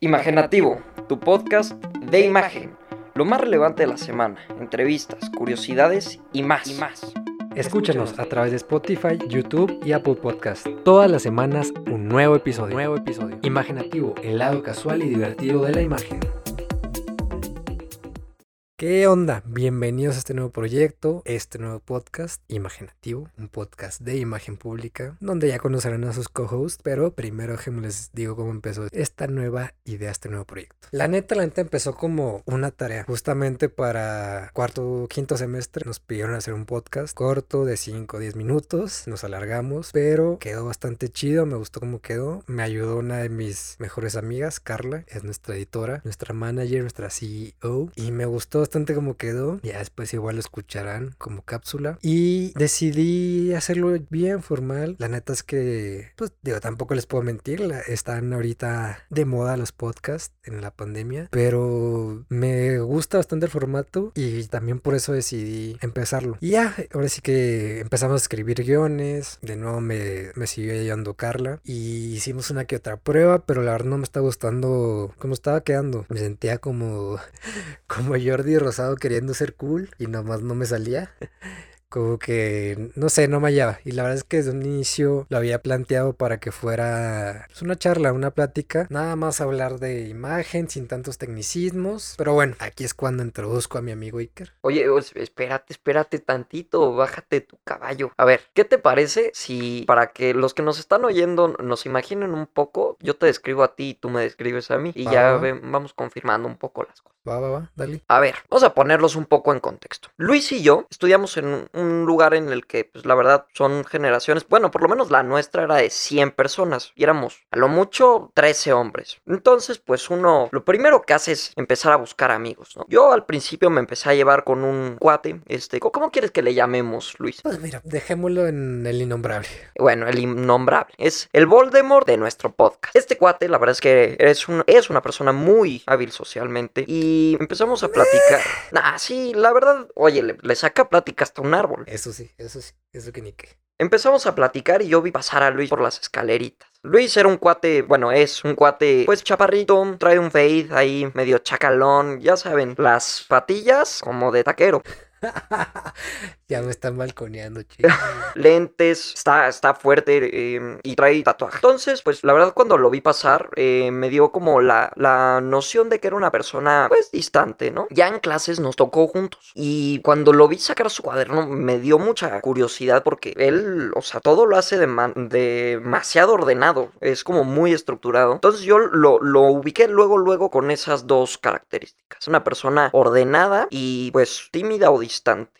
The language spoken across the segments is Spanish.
Imaginativo, tu podcast de imagen. Lo más relevante de la semana, entrevistas, curiosidades y más. Y más. Escúchanos a través de Spotify, YouTube y Apple Podcast. Todas las semanas un nuevo episodio. Nuevo episodio. Imaginativo, el lado casual y divertido de la imagen. ¿Qué onda? Bienvenidos a este nuevo proyecto, este nuevo podcast imaginativo, un podcast de imagen pública, donde ya conocerán a sus co-hosts, pero primero les digo cómo empezó esta nueva idea, este nuevo proyecto. La neta, la neta empezó como una tarea, justamente para cuarto, quinto semestre nos pidieron hacer un podcast corto de 5 o 10 minutos, nos alargamos, pero quedó bastante chido, me gustó cómo quedó, me ayudó una de mis mejores amigas, Carla, es nuestra editora, nuestra manager, nuestra CEO, y me gustó bastante como quedó. Ya después igual lo escucharán como cápsula. Y decidí hacerlo bien formal. La neta es que, pues digo, tampoco les puedo mentir. están ahorita de moda los podcasts en la pandemia. Pero me gusta bastante el formato y también por eso decidí empezarlo. Y ya, ahora sí que empezamos a escribir guiones. De nuevo me, me siguió ayudando Carla. Y hicimos una que otra prueba, pero la verdad no me está gustando cómo estaba quedando. Me sentía como, como Jordi rosado queriendo ser cool y nomás no me salía como que, no sé, no me hallaba. Y la verdad es que desde un inicio lo había planteado para que fuera pues, una charla, una plática, nada más hablar de imagen, sin tantos tecnicismos. Pero bueno, aquí es cuando introduzco a mi amigo Iker. Oye, espérate, espérate tantito, bájate tu caballo. A ver, ¿qué te parece si para que los que nos están oyendo nos imaginen un poco, yo te describo a ti y tú me describes a mí y ya vamos confirmando un poco las cosas. Va, va, va, dale. A ver, vamos a ponerlos un poco en contexto. Luis y yo estudiamos en un lugar en el que, pues la verdad, son generaciones, bueno, por lo menos la nuestra era de 100 personas y éramos a lo mucho 13 hombres. Entonces, pues uno, lo primero que hace es empezar a buscar amigos, ¿no? Yo al principio me empecé a llevar con un cuate, este, ¿cómo quieres que le llamemos, Luis? Pues mira, dejémoslo en el innombrable. Bueno, el innombrable. Es el Voldemort de nuestro podcast. Este cuate, la verdad es que es, un, es una persona muy hábil socialmente y empezamos a platicar. Nah, sí, la verdad, oye, le, le saca plática hasta un árbol. Eso sí, eso sí, eso que ni qué. Empezamos a platicar y yo vi pasar a Luis por las escaleritas. Luis era un cuate, bueno, es un cuate, pues chaparrito, trae un fade ahí medio chacalón, ya saben, las patillas como de taquero. ya me están balconeando, chicos. Lentes, está, está fuerte em, y trae tatuaje. Entonces, pues la verdad, cuando lo vi pasar, eh, me dio como la, la noción de que era una persona, pues distante, ¿no? Ya en clases nos tocó juntos. Y cuando lo vi sacar su cuaderno, me dio mucha curiosidad porque él, o sea, todo lo hace de demasiado ordenado. Es como muy estructurado. Entonces, yo lo, lo ubiqué luego, luego con esas dos características. Una persona ordenada y, pues, tímida o distante.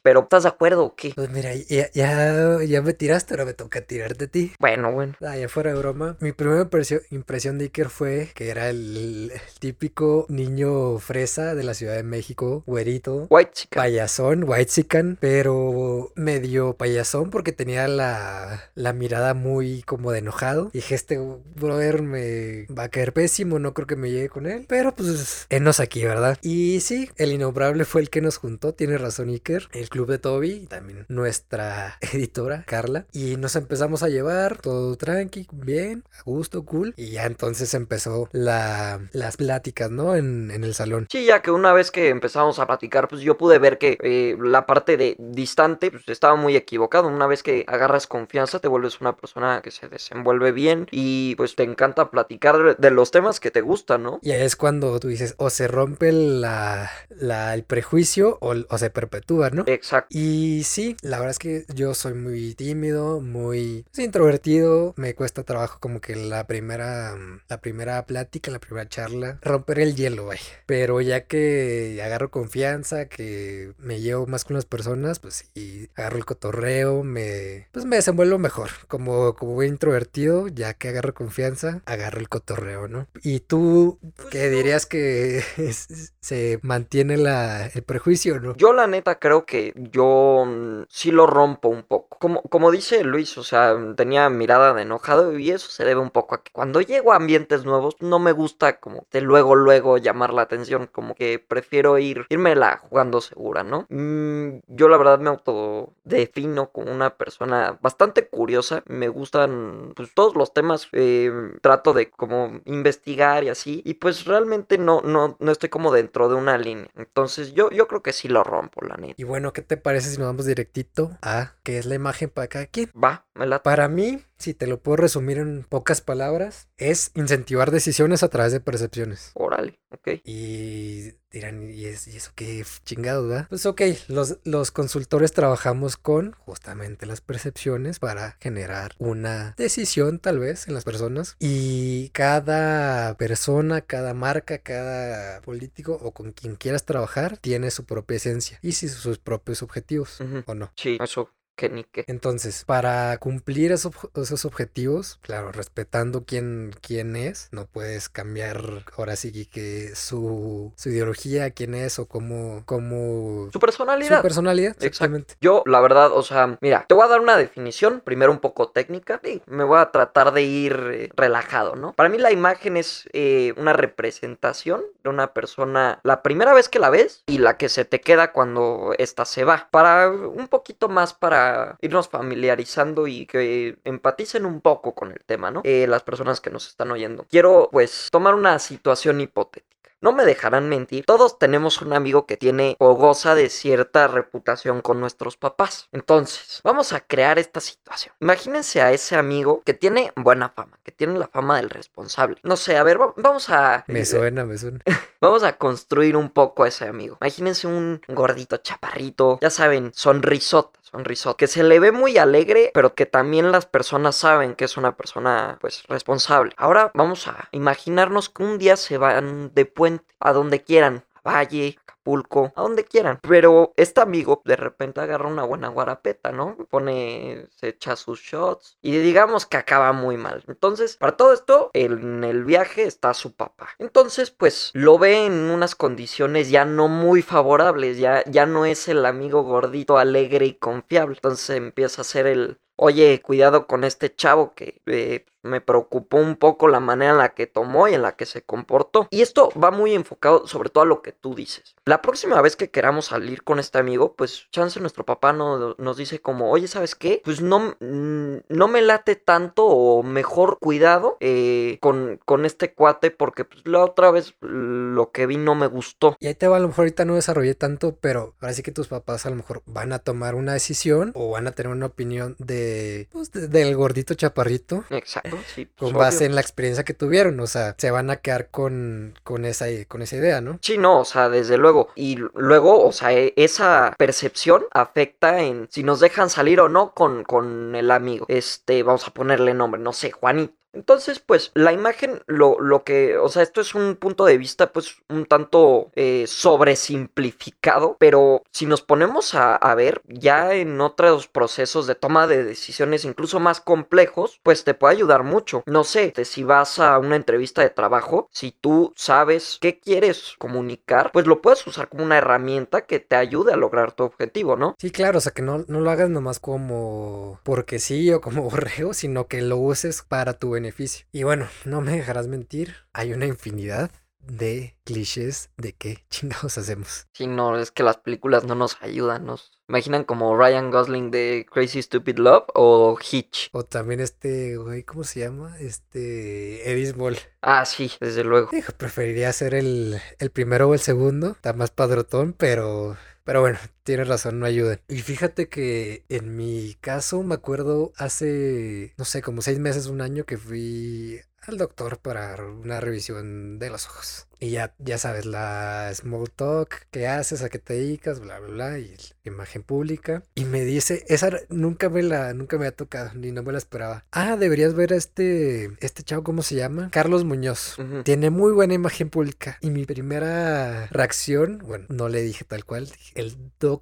Pero, ¿estás de acuerdo o qué? Pues mira, ya, ya, ya me tiraste, ahora me toca tirarte a ti. Bueno, bueno. Ah, ya fuera de broma. Mi primera impresión, de Iker fue que era el, típico niño fresa de la Ciudad de México, güerito. White chicken. Payasón, white chicken, pero medio payasón porque tenía la, la mirada muy como de enojado. Dije, este brother me va a caer pésimo, no creo que me llegue con él. Pero pues, enos aquí, ¿verdad? Y sí, el innombrable fue el que nos juntó, tiene razón El club de Toby, también nuestra editora, Carla. Y nos empezamos a llevar todo tranqui, bien, a gusto, cool. Y ya entonces empezó la, las pláticas, ¿no? En, en, el salón. Sí, ya que una vez que empezamos a platicar, pues yo pude ver que eh, la parte de distante, pues estaba muy equivocado. Una vez que agarras confianza, te vuelves una persona que se desenvuelve bien y pues te encanta platicar de los temas que te gustan, ¿no? Y es cuando tú dices, o se rompe la, la el prejuicio o, o se perpetúa, ¿no? Exacto. Y sí, la verdad es que yo soy muy tímido, muy pues, introvertido. Me cuesta trabajo como que la primera, la primera plática, la primera charla, romper el hielo, vaya. Pero ya que agarro confianza, que me llevo más con las personas, pues sí, agarro el cotorreo, me, pues me desenvuelvo mejor. Como, como muy introvertido, ya que agarro confianza, agarro el cotorreo, ¿no? Y tú, ¿qué dirías que se mantiene la, el prejuicio, ¿no? Yo la neta creo que yo mm, sí lo rompo un poco. Como, como dice Luis, o sea, tenía mirada de enojado y eso se debe un poco a que cuando llego a ambientes nuevos no me gusta como de luego, luego llamar la atención, como que prefiero ir, la jugando segura, ¿no? Mm, yo la verdad me autodefino como una persona bastante curiosa, me gustan pues, todos los temas, eh, trato de como investigar y así, y pues realmente no, no, no estoy como dentro de una línea. Entonces yo, yo creo que sí lo rompo, la neta. Y bueno, ¿qué te parece si nos vamos directito a qué es la imagen para cada quien? Va, me la... Para mí, si te lo puedo resumir en pocas palabras, es incentivar decisiones a través de percepciones. Órale, ok. Y dirán, ¿y, es, y eso qué chingado, verdad? Pues ok, los, los consultores trabajamos con justamente las percepciones para generar una decisión tal vez en las personas. Y cada persona, cada marca, cada político o con quien quieras trabajar tiene su propia esencia y sus propios objetivos. ¿o no? Sí, eso que ni qué. Entonces, para cumplir esos, esos objetivos, claro, respetando quién, quién es, no puedes cambiar ahora sí que su, su ideología, quién es o cómo, cómo Su personalidad. su personalidad, Exacto. exactamente. Yo, la verdad, o sea, mira, te voy a dar una definición, primero un poco técnica, y me voy a tratar de ir eh, relajado, ¿no? Para mí la imagen es eh, una representación de una persona la primera vez que la ves y la que se te queda cuando ésta se va. Para un poquito más para irnos familiarizando y que empaticen un poco con el tema, ¿no? Eh, las personas que nos están oyendo. Quiero, pues, tomar una situación hipotética. No me dejarán mentir, todos tenemos un amigo que tiene o goza de cierta reputación con nuestros papás. Entonces, vamos a crear esta situación. Imagínense a ese amigo que tiene buena fama, que tiene la fama del responsable. No sé, a ver, va- vamos a... Me suena, me suena. Vamos a construir un poco a ese amigo. Imagínense un gordito chaparrito, ya saben, sonrisota, sonrisota, que se le ve muy alegre, pero que también las personas saben que es una persona, pues, responsable. Ahora vamos a imaginarnos que un día se van de puente a donde quieran, Valle, Acapulco, a donde quieran. Pero este amigo de repente agarra una buena guarapeta, ¿no? Pone, se echa sus shots y digamos que acaba muy mal. Entonces, para todo esto, en el viaje está su papá. Entonces, pues lo ve en unas condiciones ya no muy favorables, ya, ya no es el amigo gordito, alegre y confiable. Entonces empieza a ser el, oye, cuidado con este chavo que eh, me preocupó un poco la manera en la que tomó y en la que se comportó. Y esto va muy enfocado sobre todo a lo que tú dices. La próxima vez que queramos salir con este amigo, pues chance nuestro papá no- nos dice como, oye, ¿sabes qué? Pues no, mm, no me late tanto o mejor cuidado eh, con, con este cuate porque pues, la otra vez lo que vi no me gustó. Y ahí te va, a lo mejor ahorita no desarrollé tanto, pero ahora sí que tus papás a lo mejor van a tomar una decisión o van a tener una opinión de, pues, de- del gordito chaparrito Exacto, sí. pues, con obvio. base en la experiencia que tuvieron. O sea, se van a quedar con, con, esa, con esa idea, ¿no? Sí, no, o sea, desde luego. Y luego, o sea, e- esa percepción afecta en si nos dejan salir o no con, con el amigo. Este, vamos a ponerle nombre, no sé, Juanito. Entonces, pues, la imagen, lo, lo que, o sea, esto es un punto de vista, pues, un tanto eh, sobresimplificado, pero si nos ponemos a, ver, ya en otros procesos de toma de decisiones incluso más complejos, pues te puede ayudar mucho. No sé, si vas a una entrevista de trabajo, si tú sabes qué quieres comunicar, pues lo puedes usar como una herramienta que te ayude a lograr tu objetivo, ¿no? Sí, claro, o sea, que no, no lo hagas nomás como porque sí o como borrego, sino que lo uses para tu beneficio. Y bueno, no me dejarás mentir, hay una infinidad de clichés de qué chingados hacemos. Si no, es que las películas no nos ayudan, nos imaginan como Ryan Gosling de Crazy Stupid Love o Hitch. O también este, güey, ¿cómo se llama? Este, Edis Ball. Ah, sí, desde luego. Preferiría ser el, el primero o el segundo, está más padrotón, pero... Pero bueno, tienes razón, no ayudan. Y fíjate que en mi caso me acuerdo hace, no sé, como seis meses, un año que fui al doctor para una revisión de los ojos. Y ya, ya sabes, la small talk, qué haces, a qué te dedicas, bla, bla, bla, y la imagen pública. Y me dice, esa nunca me la, nunca me ha tocado, ni no me la esperaba. Ah, deberías ver a este, este chavo, ¿cómo se llama? Carlos Muñoz. Ujú. Tiene muy buena imagen pública. Y mi primera reacción, bueno, no le dije tal cual, el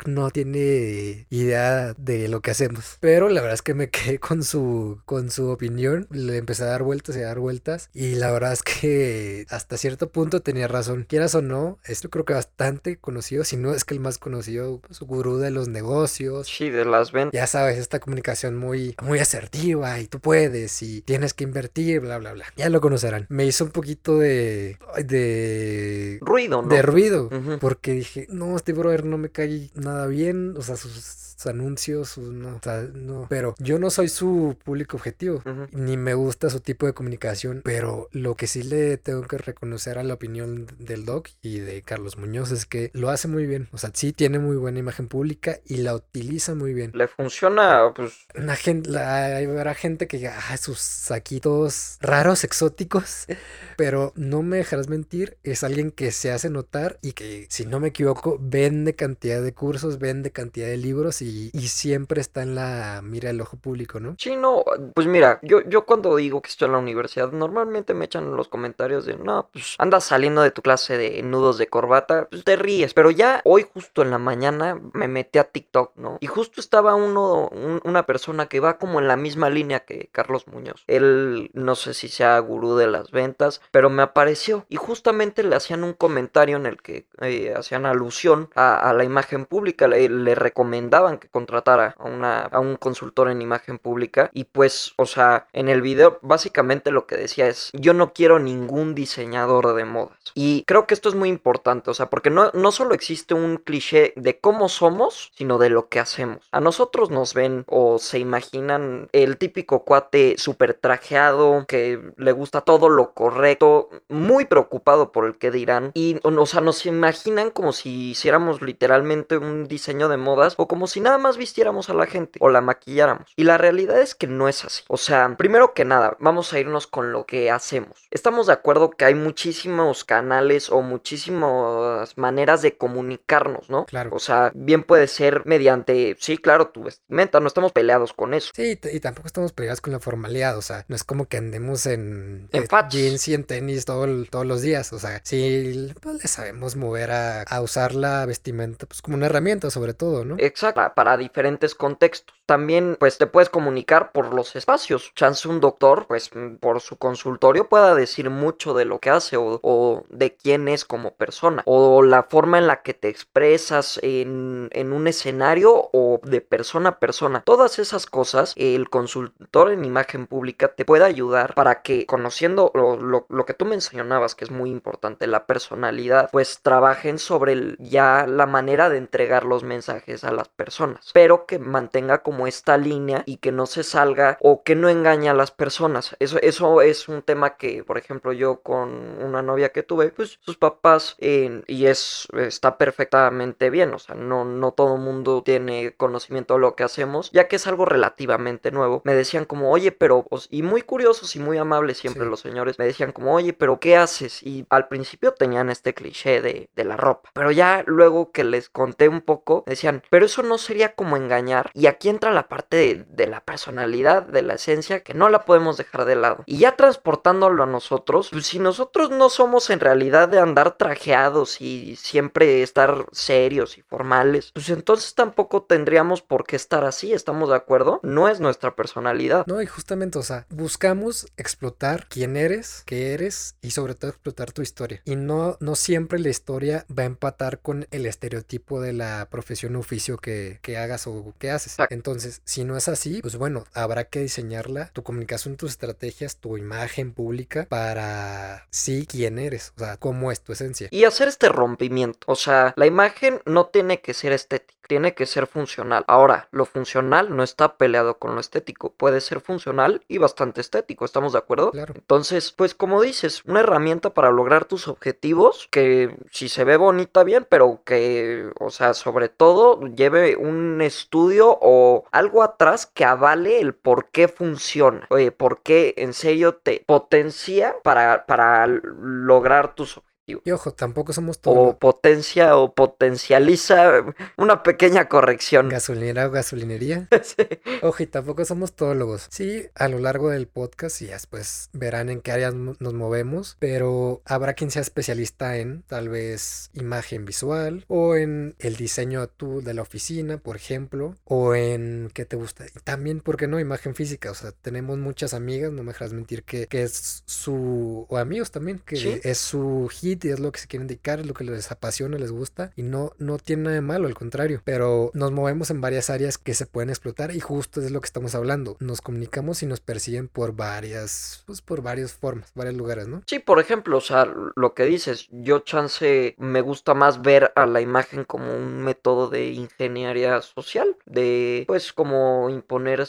No tiene idea de lo que hacemos. Pero la verdad es que me quedé con su, con su opinión. Le empecé a dar vueltas y a dar vueltas. Y la verdad es que hasta cierto punto tenía razón. Quieras o no, esto creo que bastante conocido, si no es que el más conocido, pues, gurú de los negocios. Sí, de las ventas. Ya sabes, esta comunicación muy, muy asertiva y tú puedes y tienes que invertir, bla, bla, bla. Ya lo conocerán. Me hizo un poquito de... de... Ruido, ¿no? De ruido. Porque dije, no, este brother no me cae nada bien. O sea, sus anuncios, no, no. Pero yo no soy su público objetivo, ni me gusta su tipo de comunicación, pero lo que sí le tengo que reconocer a la opinión del doc y de Carlos Muñoz es que lo hace muy bien, o sea, sí tiene muy buena imagen pública y la utiliza muy bien. Le funciona, pues... La gente, la, habrá gente que ah, sus saquitos raros, exóticos, pero no me dejarás mentir, es alguien que se hace notar y que, si no me equivoco, vende cantidad de cursos, vende cantidad de libros y y, siempre está en la mira del ojo público, ¿no? Sí, no, pues mira, yo, yo cuando digo que estoy en la universidad, normalmente me echan los comentarios de, no, pues andas saliendo de tu clase de nudos de corbata, pues te ríes, pero ya hoy justo en la mañana me metí a TikTok, ¿no? Y justo estaba uno, una persona que va como en la misma línea que Carlos Muñoz. Él, no sé si sea gurú de las ventas, pero me apareció y justamente le hacían un comentario en el que eh, hacían alusión a, la imagen pública, le recomendaban que contratara a, una, a un consultor en imagen pública. Y pues, o sea, en el video básicamente lo que decía es, yo no quiero ningún diseñador de modas. Y creo que esto es muy importante, o sea, porque no, no solo existe un cliché de cómo somos, sino de lo que hacemos. A nosotros nos ven o se imaginan el típico cuate súper trajeado, que le gusta todo lo correcto, muy preocupado por el que dirán. Y, o sea, nos imaginan como si hiciéramos literalmente un diseño de modas o como si nada más vistiéramos a la gente o la maquilláramos. Y la realidad es que no es así. O sea, primero que nada, vamos a irnos con lo que hacemos. Estamos de acuerdo que hay muchísimos canales o muchísimas maneras de comunicarnos, ¿no? Claro. O sea, bien puede ser mediante, sí, claro, tu vestimenta, no estamos peleados con eso. Sí, y tampoco estamos peleados con la formalidad, o sea, no es como que andemos en, en jeans y en tenis todo, todos los días, o sea, sí, pues le sabemos mover a, a usar la vestimenta pues como una herramienta sobre todo, ¿no? Exacto, para diferentes contextos. También pues te puedes comunicar por los espacios. Chance un doctor pues por su consultorio pueda decir mucho de lo que hace o, de quién es como persona o la forma en la que te expresas en, un escenario o de persona a persona. Todas esas cosas el consultor en imagen pública te puede ayudar para que conociendo lo, lo que tú mencionabas que es muy importante la personalidad pues trabajen sobre ya la manera de entregar los mensajes a las personas pero que mantenga como esta línea y que no se salga o que no engañe a las personas. Eso, eso es un tema que, por ejemplo, yo con una novia que tuve, pues sus papás, y es, está perfectamente bien, o sea, no, no todo mundo tiene conocimiento de lo que hacemos, ya que es algo relativamente nuevo. Me decían como, oye, pero, y muy curiosos y muy amables siempre los señores, me decían como, oye, pero ¿qué haces? Y al principio tenían este cliché de, de la ropa, pero ya luego que les conté un poco, decían, pero eso no sería como engañar. Y aquí entra la parte de, la personalidad, de la esencia, que no la podemos dejar de lado. Y ya transportándolo a nosotros, pues si nosotros no somos en realidad de andar trajeados y siempre estar serios y formales, pues entonces tampoco tendríamos por qué estar así, ¿estamos de acuerdo? No es nuestra personalidad. No, y justamente, o sea, buscamos explotar quién eres, qué eres y sobre todo explotar tu historia. Y no, no siempre la historia va a empatar con el estereotipo de la profesión oficio que, que hagas o qué haces. Entonces, si no es así, pues bueno, habrá que diseñarla, tu comunicación, tus estrategias, tu imagen pública para sí quién eres, o sea, cómo es tu esencia. Y hacer este rompimiento, o sea, la imagen no tiene que ser estética tiene que ser funcional. Ahora, lo funcional no está peleado con lo estético. Puede ser funcional y bastante estético, ¿estamos de acuerdo? Claro. Entonces, pues como dices, una herramienta para lograr tus objetivos que si se ve bonita bien, pero que, o sea, sobre todo lleve un estudio o algo atrás que avale el por qué funciona. Oye, por qué en serio te potencia para, para lograr tus objetivos Y ojo, tampoco somos O todo potencia o potencializa una pequeña corrección. gasolinera o gasolinería. Sí. Ojo, y tampoco somos todólogos. Sí, a lo largo del podcast y después verán en qué áreas nos movemos, pero habrá quien sea especialista en tal vez imagen visual o en el diseño tú de la oficina, por ejemplo, o en qué te gusta. Y también, ¿por qué no? Imagen física. O sea, tenemos muchas amigas, no me dejarás mentir, que, que es su, o amigos también, que Sí. es su hit y es lo que se quieren dedicar, es lo que les apasiona, les gusta y no, no tiene nada de malo, al contrario, pero nos movemos en varias áreas que se pueden explotar y justo es lo que estamos hablando. Nos comunicamos y nos persiguen por varias, pues por varias formas, varios lugares, ¿no? Sí, por ejemplo, o sea, lo que dices, yo chance me gusta más ver a la imagen como un método de ingeniería social, de pues como imponer,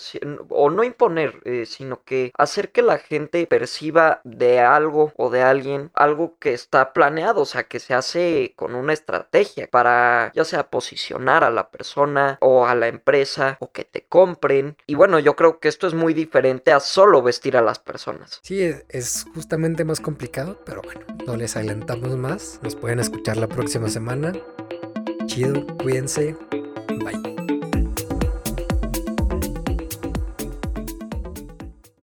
o no imponer, eh, sino que hacer que la gente perciba de algo o de alguien algo que está planeado, o sea, que se hace con una estrategia para ya sea posicionar a la persona o a la empresa o que te compren. Y bueno, yo creo que esto es muy diferente a solo vestir a las personas. Sí, es, justamente más complicado, pero bueno, no les adelantamos más. Nos pueden escuchar la próxima semana. Chido, cuídense,